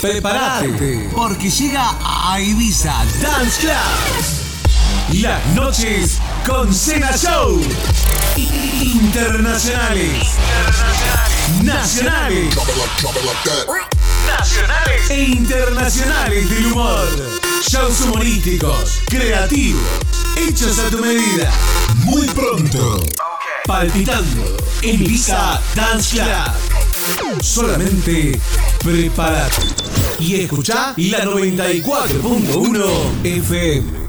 Prepárate, porque llega a Ibiza Dance Club. Las noches con Cena Show. Internacionales. Nacionales. Nacionales e internacionales del humor. Shows humorísticos, creativos, hechos a tu medida. Muy pronto. Palpitando en Ibiza Dance Club. Solamente prepárate y escucha la 94.1 FM.